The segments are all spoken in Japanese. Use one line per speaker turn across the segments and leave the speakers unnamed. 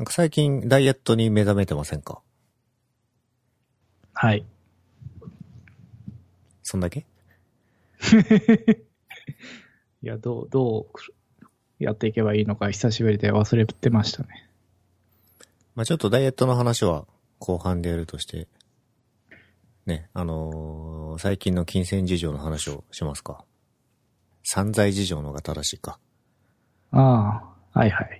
なんか最近ダイエットに目覚めてませんか？
はい。
そんだけ？
いや、どう、どうやっていけばいいのか久しぶりで忘れてましたね。
まあちょっとダイエットの話は後半でやるとして、ね、あのー最近の金銭事情の話をしますか？散財事情のが正しいか。
ああ、はいはい。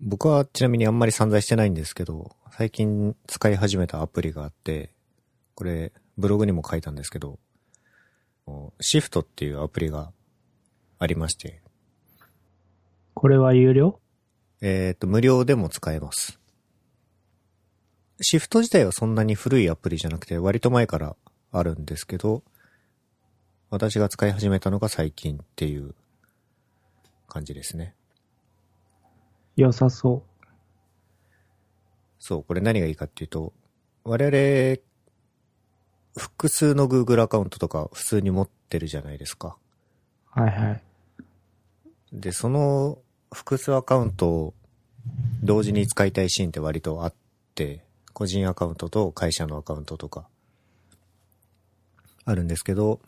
僕はちなみにあんまり散財してないんですけど、最近使い始めたアプリがあって、これブログにも書いたんですけど、シフトっていうアプリがありまして、
これは有料？
えっ、と、無料でも使えます。シフト自体はそんなに古いアプリじゃなくて、割と前からあるんですけど、私が使い始めたのが最近っていう感じですね。
良さそ
そう、これ何がいいかっていうと、我々、複数の Google アカウントとか普通に持ってるじゃないですか。
う。はいはい。
で、その複数アカウントを同時に使いたいシーンって割とあって、個人アカウントと会社のアカウントとか、あるんですけど、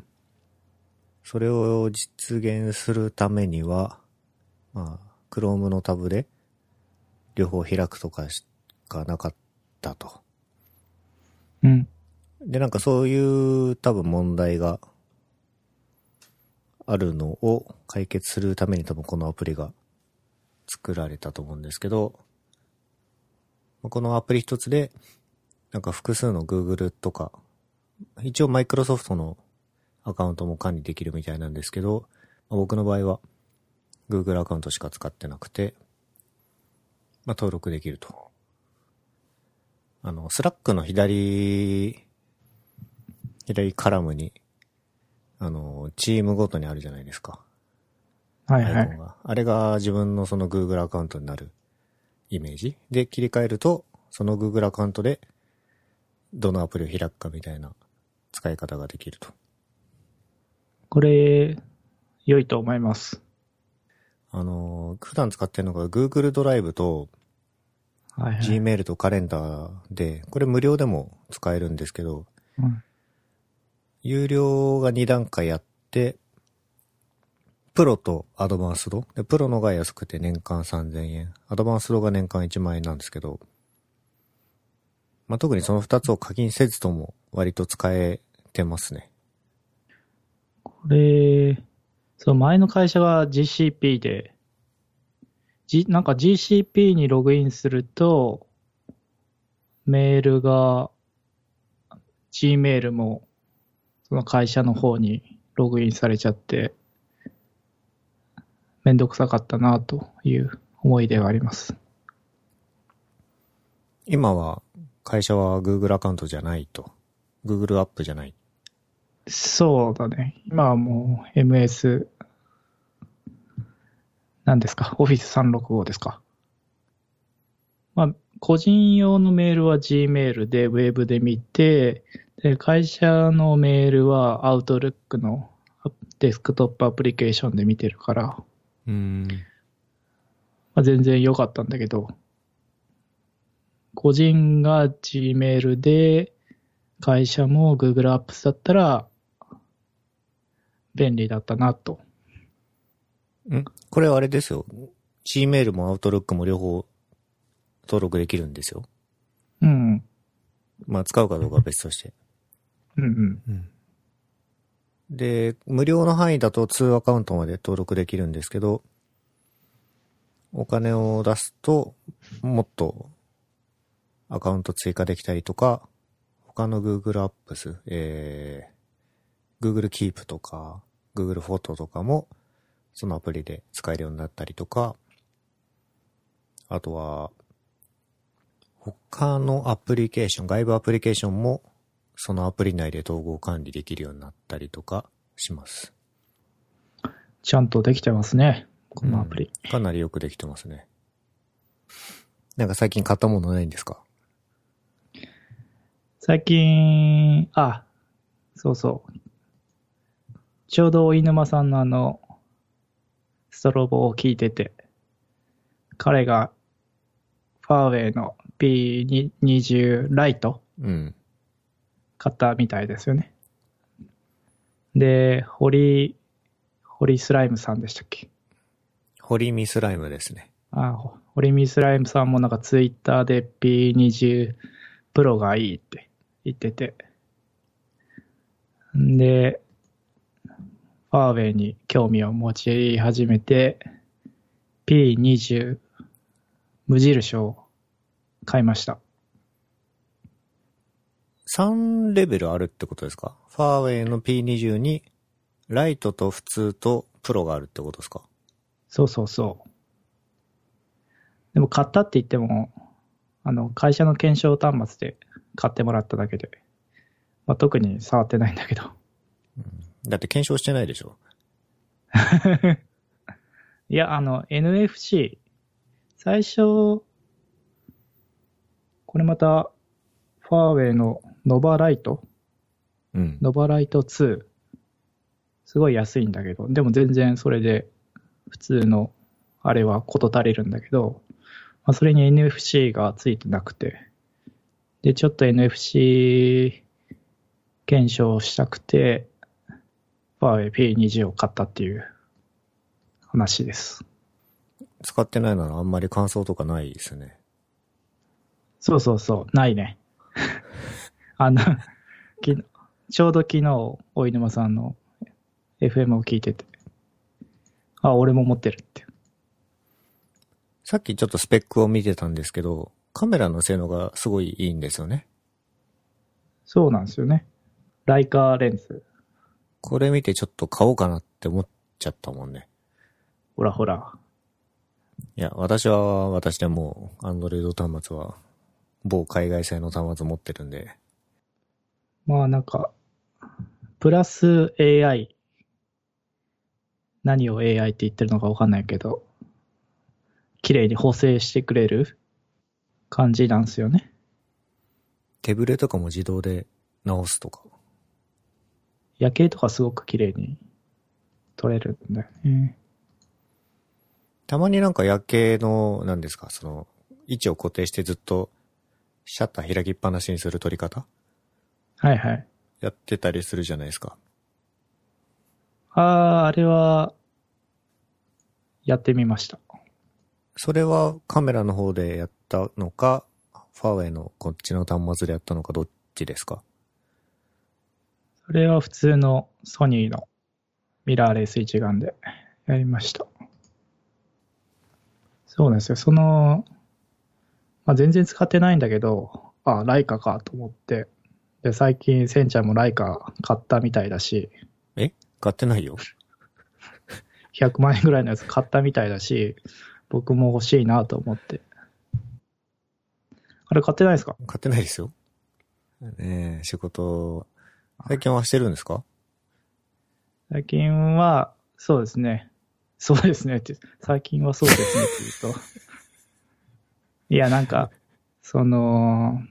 それを実現するためには、まあ、Chrome のタブで両方開くとかしかなかったと。
うん。
で、なんかそういう多分問題があるのを解決するために多分このアプリが作られたと思うんですけど、まあこのアプリ一つで、なんか複数の Google とか、一応 Microsoft のアカウントも管理できるみたいなんですけど、まあ僕の場合は Google アカウントしか使ってなくて、まあ登録できると。あの、スラックの左、左カラムに、あの、チームごとにあるじゃないですか。
はいはい。
あれが自分のその Google アカウントになるイメージ。で、切り替えると、その Google アカウントで、どのアプリを開くかみたいな使い方ができると。
これ、良いと思います。
あの、普段使ってるのが Google ドライブと
はいはい。
Gmail とカレンダーで、これ無料でも使えるんですけど、
うん
有料が2段階あって、プロとアドバンスド。で、プロのが安くて年間3000円。アドバンスドが年間1万円なんですけど、まあ、特にその2つを課金せずとも割と使えてますね。
これ、そう、前の会社が GCP で、G、なんか GCP にログインすると、メールが、Gmail も、その会社の方にログインされちゃって、めんどくさかったなという思い出があります。
今は会社は Google アカウントじゃないと。Google アップじゃない。
そうだね。今はもう MS、何ですか ?Office365 ですか？まあ、個人用のメールは Gmail で Web で見て、で、会社のメールは Outlook のデスクトップアプリケーションで見てるから、
うーん。
まあ、全然良かったんだけど、個人が Gmail で、会社も Google Apps だったら、便利だったなと。
ん？これはあれですよ。Gmail も Outlook も両方登録できるんですよ。
うん。
まあ使うかどうかは別として。
うんうん。
で、無料の範囲だと2アカウントまで登録できるんですけど、お金を出すと、もっとアカウント追加できたりとか、他の Google Apps、えー、Google Keep とか、Google フォトとかも、そのアプリで使えるようになったりとか、あとは、他のアプリケーション、外部アプリケーションも、そのアプリ内で統合管理できるようになったりとかします。
ちゃんとできてますね。このアプリ。
かなりよくできてますね。なんか最近買ったものないんですか？
最近、あ、そうそう。ちょうど飯沼さんのあの、ストロボを聞いてて、彼がファーウェイの P20 ライト
うん。
買ったみたいですよね。で、ホリ、ホリスライムさんでしたっけ？
ホリミスライムですね。
あ、ホホリミスライムさんもなんかツイッターで P20 プロがいいって言ってて。んで、ファーウェイに興味を持ち始めて、P20 無印を買いました。
3レベルあるってことですか？ファーウェイの P20 に、ライトと普通とプロがあるってことですか？
そうそうそう。でも買ったって言っても、あの、会社の検証端末で買ってもらっただけで、まあ、特に触ってないんだけど。
だって検証してないでしょ。
いや、あの、NFC、最初、これまた、ファーウェイのノバライト、
うん。
ノバライト2、すごい安いんだけど、でも全然それで、普通の、あれは事足りるんだけど、まあ、それに NFC がついてなくて、で、ちょっと NFC 検証したくて、ファーウェイ P20 を買ったっていう話です。
使ってないならあんまり感想とかないですね。
そうそうそう、ないね。あの、きちょうど昨日、お犬間さんの FM を聞いてて、あ、俺も持ってるって。
さっきちょっとスペックを見てたんですけど、カメラの性能がすごいいいんですよね。
そうなんですよね。ライカーレンズ。
これ見てちょっと買おうかなって思っちゃったもんね。
ほらほら。
いや、私は私でもう、アンドロイド端末は、某海外製の端末持ってるんで、
まあなんか、プラス AI。何を AI って言ってるのかわかんないけど、綺麗に補正してくれる感じなんですよね。
手ブレとかも自動で直すとか。
夜景とかすごく綺麗に撮れるんだよね。
たまになんか夜景の、何ですか、その、位置を固定してずっと、シャッター開きっぱなしにする撮り方？
はいはい。
やってたりするじゃないですか。
ああ、あれは、やってみました。
それはカメラの方でやったのか、ファーウェイのこっちの端末でやったのかどっちですか？
それは普通のソニーのミラーレス一眼でやりました。そうなんですよ。その、まあ、全然使ってないんだけど、あ、ライカかと思って。で、最近、センちゃんもライカ買ったみたいだし、
え？買ってないよ。
100万円ぐらいのやつ買ったみたいだし、僕も欲しいなと思って。あれ買ってないですか？
買ってないですよ。ねえ、仕事、最近はしてるんですか？
最近は、そうですね。そうですねって、最近はそうですねって言うと。いや、なんか、その、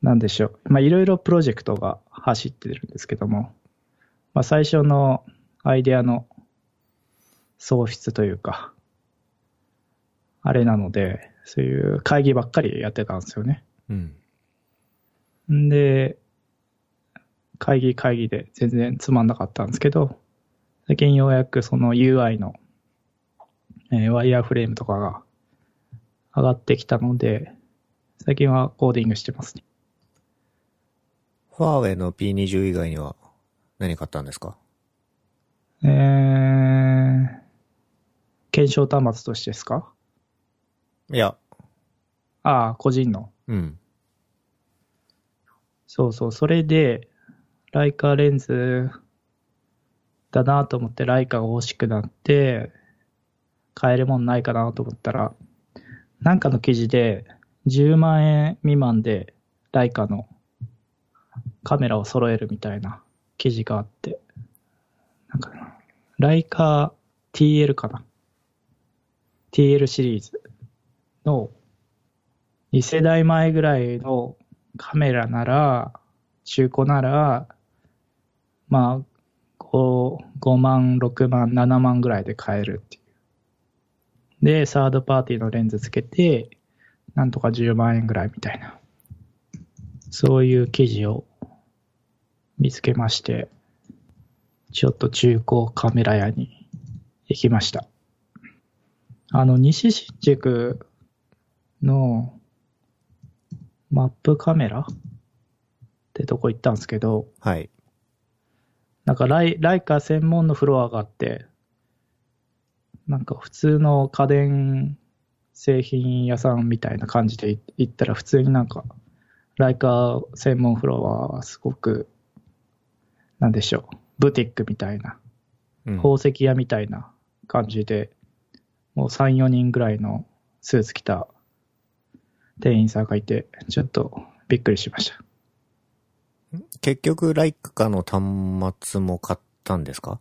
なんでしょう。まあ、いろいろプロジェクトが走ってるんですけども、まあ、最初のアイデアの創出というか、あれなので、そういう会議ばっかりやってたんですよね。
うん。
んで、会議会議で全然つまんなかったんですけど、最近ようやくその UI の、えーワイヤーフレームとかが上がってきたので、最近はコーディングしてますね。
ファーウェイの P20 以外には何買ったんですか？
えー、検証端末としてですか？
いや、
ああ、個人の。
うん。
そうそう、それで、ライカレンズだなと思って、ライカが欲しくなって、買えるもんないかなと思ったら、なんかの記事で、10万円未満で、ライカのカメラを揃えるみたいな記事があって、なんか、ライカ TL かな ?TL シリーズの2世代前ぐらいのカメラなら、中古なら、まあ、5, 5万、6万、7万ぐらいで買えるっていうで、サードパーティーのレンズつけて、なんとか10万円ぐらいみたいな。そういう記事を見つけまして、ちょっと中古カメラ屋に行きました。あの、西新宿のマップカメラってとこ行ったんですけど、
はい。
なんかライライカ専門のフロアがあって、なんか普通の家電製品屋さんみたいな感じで行ったら普通になんかライカ専門フロアはすごく、なんでしょう、ブティックみたいな、
うん
宝石屋みたいな感じで、もう3、4人ぐらいのスーツ着た店員さんがいて、ちょっとびっくりしました。
結局、ライカの端末も買ったんですか？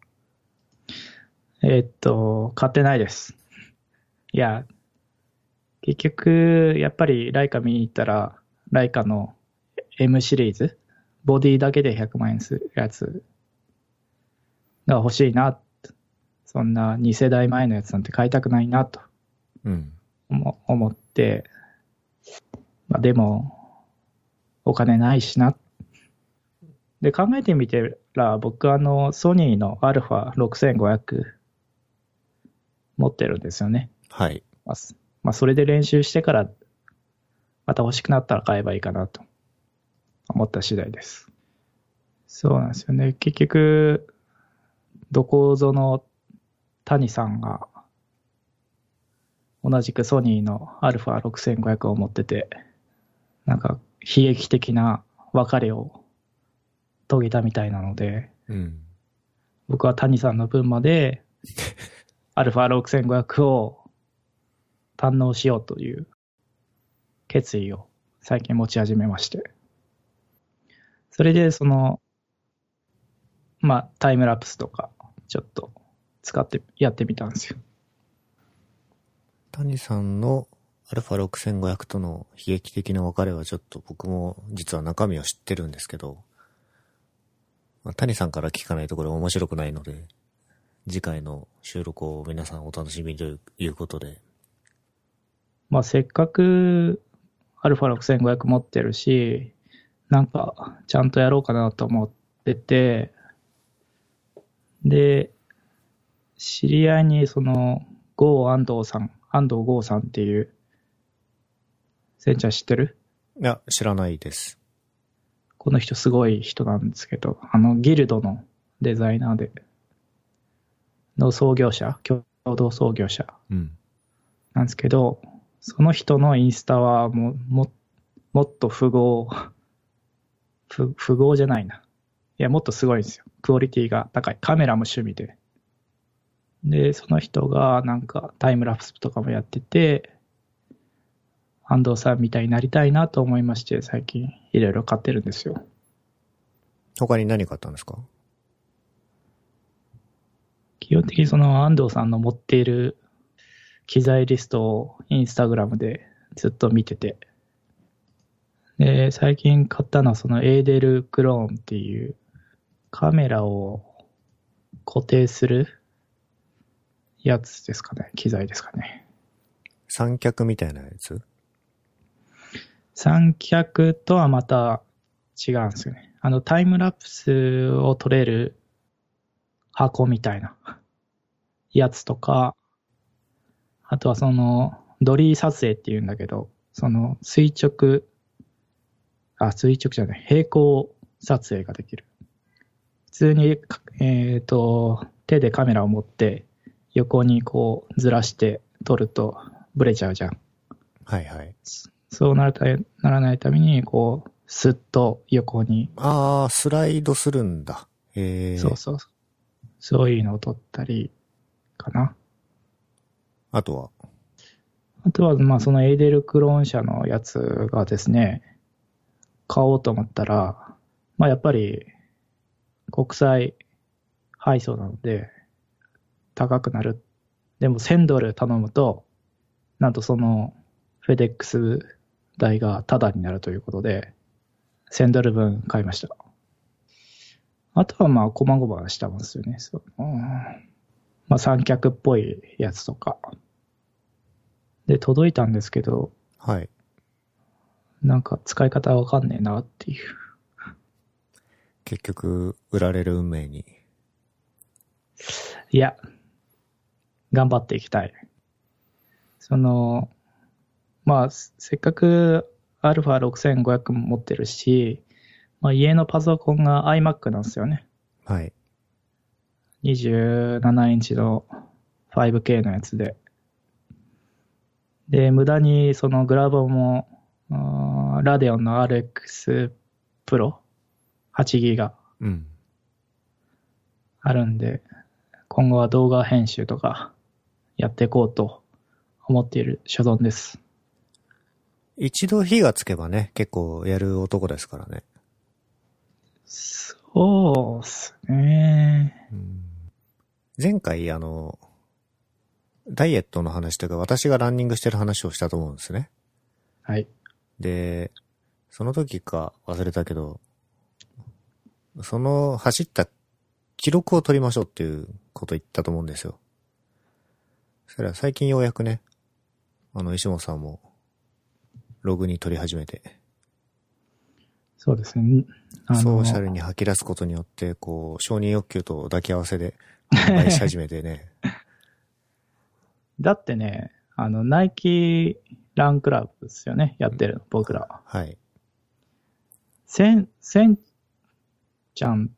えーっと、買ってないです。いや、結局、やっぱりライカ見に行ったら、ライカの M シリーズ、ボディだけで100万円するやつが欲しいな。そんな2世代前のやつなんて買いたくないなと
うん。
思思って、まあでも、お金ないしな。で、考えてみてら、僕あの、ソニーの α6500 持ってるんですよね。
はい。
まあ、すまあ、それで練習してから、また欲しくなったら買えばいいかなと思った次第です。そうなんですよね。結局、どこぞの谷さんが、同じくソニーの α6500 を持ってて、なんか悲劇的な別れを遂げたみたいなので、
うん。
僕は谷さんの分まで、α6500 を堪能しようという決意を最近持ち始めまして。それで、その、まあ、タイムラプスとか、ちょっと使ってやってみたんですよ。
谷さんの α6500 との悲劇的な別れはちょっと僕も実は中身を知ってるんですけど、まあ、谷さんから聞かないとこれ面白くないので、次回の収録を皆さんお楽しみということで、
まあ、せっかく α6500 持ってるし、なんか、ちゃんとやろうかなと思ってて、で、知り合いにその、郷安藤さん、安藤郷さんっていう、センちゃん知ってる？
いや、知らないです。
この人すごい人なんですけど、あの、ギルドのデザイナーで、の創業者、共同創業者
うん。
なんですけど、その人のインスタはもう、も、もっと富豪、ふ富豪じゃないな。いや、もっとすごいんですよ。クオリティが高い。カメラも趣味で。で、その人がなんかタイムラプスとかもやってて、安藤さんみたいになりたいなと思いまして、最近いろいろ買ってるんですよ。
他に何買ったんですか？
基本的にその安藤さんの持っている機材リストをインスタグラムでずっと見てて、で、最近買ったのはそのエーデルクローンっていうカメラを固定するやつですかね。機材ですかね。
三脚みたいなやつ？
三脚とはまた違うんですよね。あのタイムラプスを撮れる箱みたいなやつとか、あとはそのドリー撮影っていうんだけど、その垂直、あ、垂直じゃない、平行撮影ができる。普通に、えっ、と、手でカメラを持って横にこうずらして撮るとブレちゃうじゃん。
はいはい。
そうなるたならないために、こう、スッと横に、
あー、スライドするんだ。へえ。
そうそうそう。そういうのを撮ったり、かな。
あとは、
あとは、まあ、そのエーデルクローン社のやつがですね、買おうと思ったら、まあ、やっぱり、国際配送なので、高くなる。でも、1000ドル頼むと、なんとその、フェデックス代がタダになるということで、1000ドル分買いました。あとはまあ、こまごましたもんですよね。そううんまあ、三脚っぽいやつとか、で、届いたんですけど、
はい。
なんか使い方わかんねえなっていう。
結局、売られる運命に。
いや、頑張っていきたい。その、まあ、せせっかく α6500 も持ってるし、まあ、家のパソコンが iMac なんですよね。
はい。
27インチの 5K のやつで。で、無駄にそのグラボも、ラデオンの RX Pro 8ギガ
うん。
あるんで、今後は動画編集とかやっていこうと思っている所存です。
一度火がつけばね、結構やる男ですからね。
そうっすね。
うん前回、あの、ダイエットの話というか、私がランニングしてる話をしたと思うんですね。
はい。
で、その時か忘れたけど、その走った記録を取りましょうっていうこと言ったと思うんですよ。そしたら最近ようやくね、あの、石本さんも、ログに取り始めて、
そうですね。
ソーシャルに吐き出すことによって、こう、承認欲求と抱き合わせで、販売し始めてね。
だってね、あの、ナイキランクラブですよね。やってるの、僕ら。
はい。
せん、せんちゃん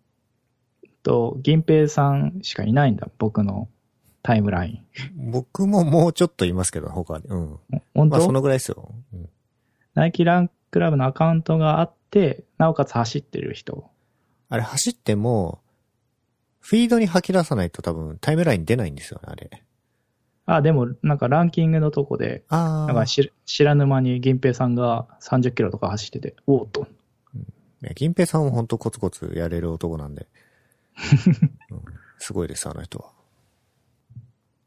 と銀平さんしかいないんだ、僕のタイムライ
僕ももうちょっといますけど、他に。うん。
ン。本当、
まあそのぐらいですよ。うん
ナイキランクラブのアカウントがあって、なおかつ走ってる人。
あれ走っても、フィードに吐き出さないと多分タイムライン出ないんですよね、あれ。
あ、でも、なんかランキングのとこで、
ああ。
なんか知知らぬ間に銀平さんが30キロとか走ってて、おーっと。
銀平さんも本当コツコツやれる男なんで。うんすごいです、あの人は。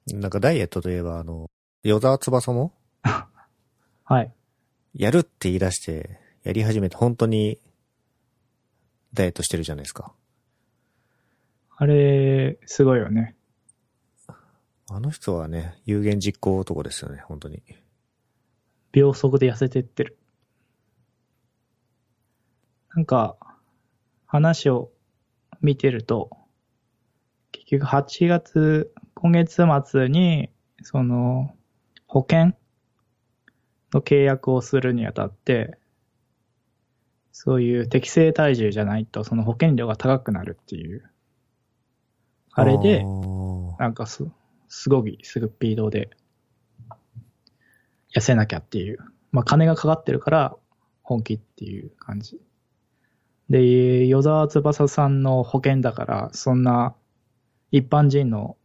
なんかダイエットといえば、あの、与沢翼も、
はい。
やるって言い出して、やり始めて本当に、ダイエットしてるじゃないですか。
あれ、すごいよね。
あの人はね、有言実行男ですよね、本当に。
秒速で痩せてってる。なんか、話を見てると、結局8月、今月末に、その、保険の契約をするにあたって、そういう適正体重じゃないと、その保険料が高くなるっていう。あれでなんかす、すごいスピードで痩せなきゃっていう。まあ金がかかってるから本気っていう感じ。で、与沢翼さんの保険だから、そんな一般人の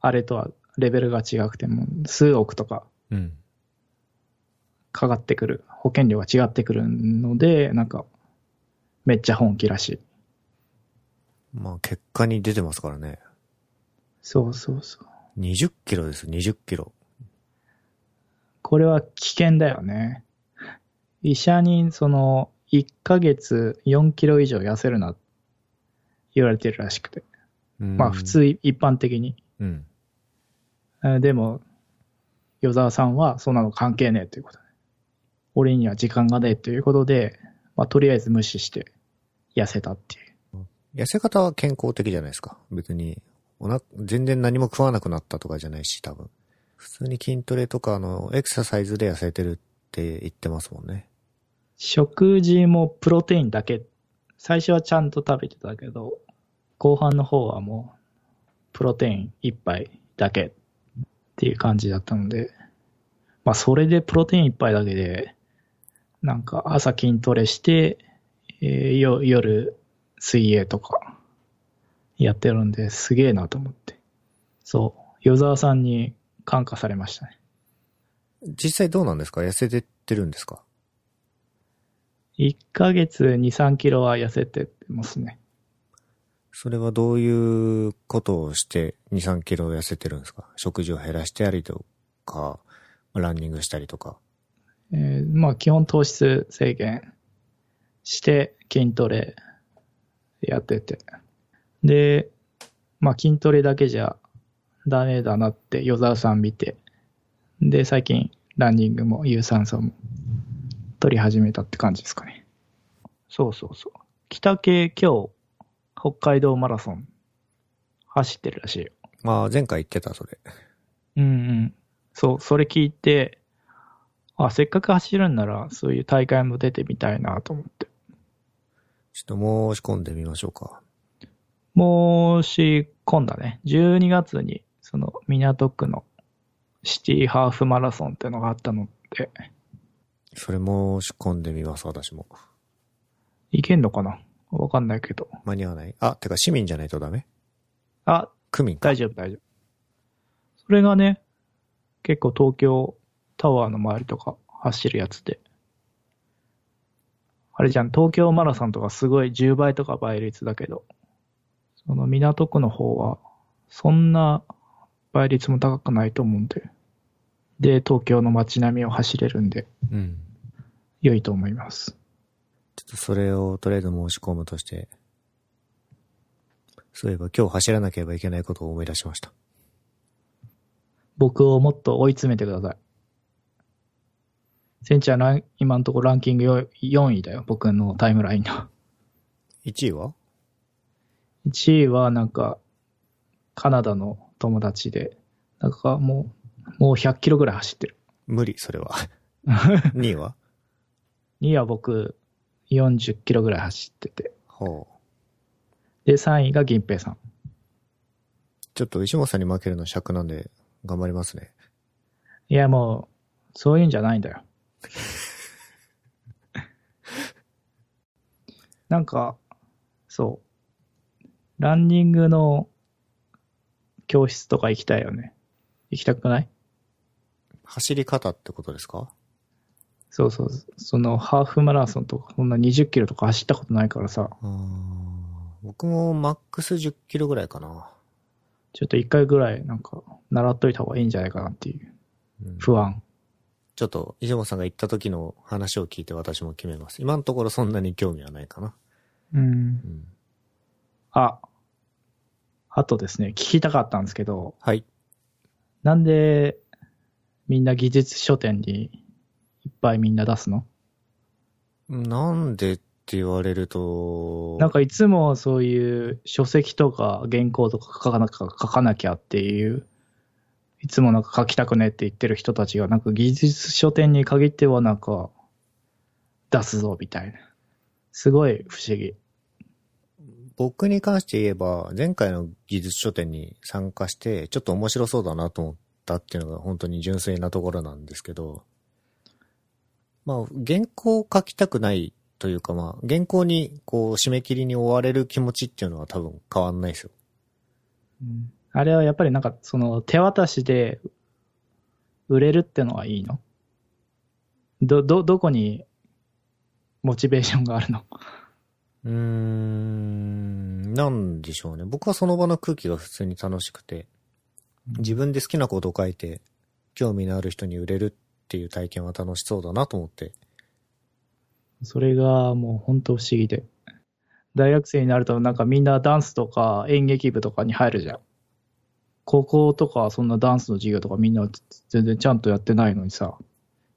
あれとはレベルが違くても数億とか
うん。
かかってくる。保険料が違ってくるので、なんかめっちゃ本気らしい。
まあ、結果に出てますからね。
そうそうそう。
20キロです、20キロ。
これは危険だよね。医者にその1ヶ月4キロ以上痩せるな言われてるらしくて。
うん
まあ普。通一般的に。
うん。
えーでも、与沢さんはそんなの関係ねえということで。俺には時間がねえということで、まあとりあえず無視して痩せたっていう。
痩せ方は健康的じゃないですか。別に、おな、全然何も食わなくなったとかじゃないし、多分。普通に筋トレとか、あの、エクササイズで痩せてるって言ってますもんね。
食事もプロテインだけ。最初はちゃんと食べてたけど、後半の方はもう、プロテイン一杯だけっていう感じだったので、まあそれでプロテイン一杯だけで、なんか朝筋トレして、えーよ夜水泳とかやってるんですげえなと思って。そう、与沢さんに感化されましたね。
実際どうなんですか？痩せてってるんですか
？1ヶ月2、3キロは痩せてますね。
それはどういうことをして2、3キロ痩せてるんですか？食事を減らしてありとか、ランニングしたりとか。
えーまあ基本糖質制限して筋トレやってて。で、まあ筋トレだけじゃダメだなって与沢さん見て。で、最近、ランニングも有酸素も取り始めたって感じですかね。そうそうそう。北系今日、北海道マラソン走ってるらしいよ。
まあ、前回言ってた、それ。
うんうん。そう、それ聞いて、あ、せっかく走るんなら、そういう大会も出てみたいなと思って。
ちょっと申し込んでみましょうか。
申し込んだね。12月に、その、港区のシティハーフマラソンってのがあったので、
それ申し込んでみます、私も。
いけんのかな？わかんないけど。
間に合わない？あ、てか市民じゃないとダメ？
あ、
区民か。
大丈夫、大丈夫。それがね、結構東京タワーの周りとか走るやつで。あれじゃん、東京マラソンとかすごい10倍とか倍率だけど、その港区の方は、そんな倍率も高くないと思うんで。で、東京の街並みを走れるんで、
うん。
良いと思います。
ちょっとそれをとりあえず申し込むとして、そういえば今日走らなければいけないことを思い出しました。
僕をもっと追い詰めてください。センちゃんラン、今のところランキングよ4位だよ、僕のタイムラインの。
1位は
？1位はなんか、カナダの友達で、なんかもう、もう100キロぐらい走ってる。
無理、それは。2位は
？2位は僕、40キロぐらい走ってて。
ほう。
で、3位が銀平さん。
ちょっと石本さんに負けるの尺なんで、頑張りますね。
いやもう、そういうんじゃないんだよ。なんか、そう。ランニングの教室とか行きたいよね。行きたくない？
走り方ってことですか？
そうそう。そのハーフマラソンとか、そんな20キロとか走ったことないからさ、
僕もマックス10キロぐらいかな。
ちょっと一回ぐらいなんか習っといた方がいいんじゃないかなっていう
うん
不安。
ちょっと石本さんが言った時の話を聞いて私も決めます。今のところそんなに興味はないかな。
うん。
うん、
あ、あとですね、聞きたかったんですけど、
はい。
なんでみんな技術書店にいっぱいみんな出すの？
なんでって言われると、
なんかいつもそういう書籍とか原稿とか書かなきゃ書かなきゃっていう、いつもなんか書きたくねって言ってる人たちが、なんか技術書店に限ってはなんか出すぞみたいな。すごい不思議。
僕に関して言えば、前回の技術書店に参加して、ちょっと面白そうだなと思ったっていうのが本当に純粋なところなんですけど、まあ、原稿を書きたくないというかまあ、原稿にこう締め切りに追われる気持ちっていうのは多分変わんないですよ。
あれはやっぱりなんかその手渡しで売れるってのはいいの？ど、ど、どこにモチベーションがあるの？
うーん、なんでしょうね。僕はその場の空気が普通に楽しくて、自分で好きなことを書いて、興味のある人に売れるっていう体験は楽しそうだなと思って。
それがもう本当不思議で。大学生になるとなんかみんなダンスとか演劇部とかに入るじゃん。高校とかそんなダンスの授業とかみんな全然ちゃんとやってないのにさ、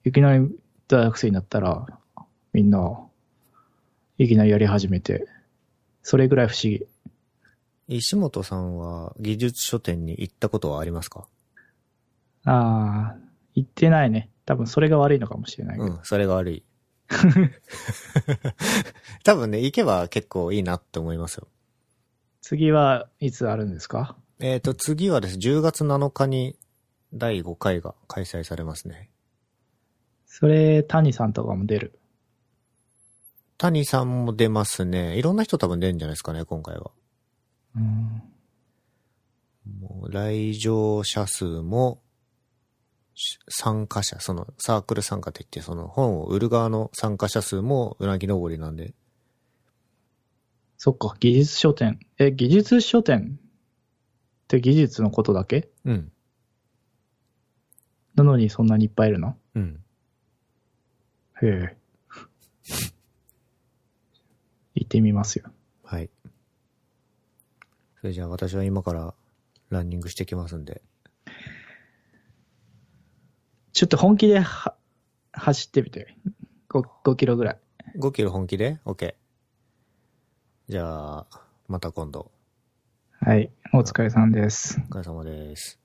いきなり大学生になったらみんないきなりやり始めて、それぐらい不思議。
石本さんは技術書店に行ったことはありますか？
ああ、言ってないね。多分それが悪いのかもしれない。
うん、それが悪い。多分ね、行けば結構いいなって思いますよ。
次はいつあるんですか？
えっ、と、次はです、10月7日に第5回が開催されますね。
それ、谷さんとかも出る？
谷さんも出ますね。いろんな人多分出るんじゃないですかね、今回は。
うん。
もう来場者数も、し参加者、そのサークル参加って言って、その本を売る側の参加者数もうなぎ登りなんで、
そっか、技術書店。え、技術書店て技術のことだけ？
うん。
なのにそんなにいっぱいいるの？
うん。
へえ。行ってみますよ。
はい。それじゃあ私は今からランニングしてきますんで。
ちょっと本気では走ってみて。5, 5キロぐらい。
5キロ本気で ?OK。じゃあ、また今度。
はい。お疲れさんです。
お疲れ様です。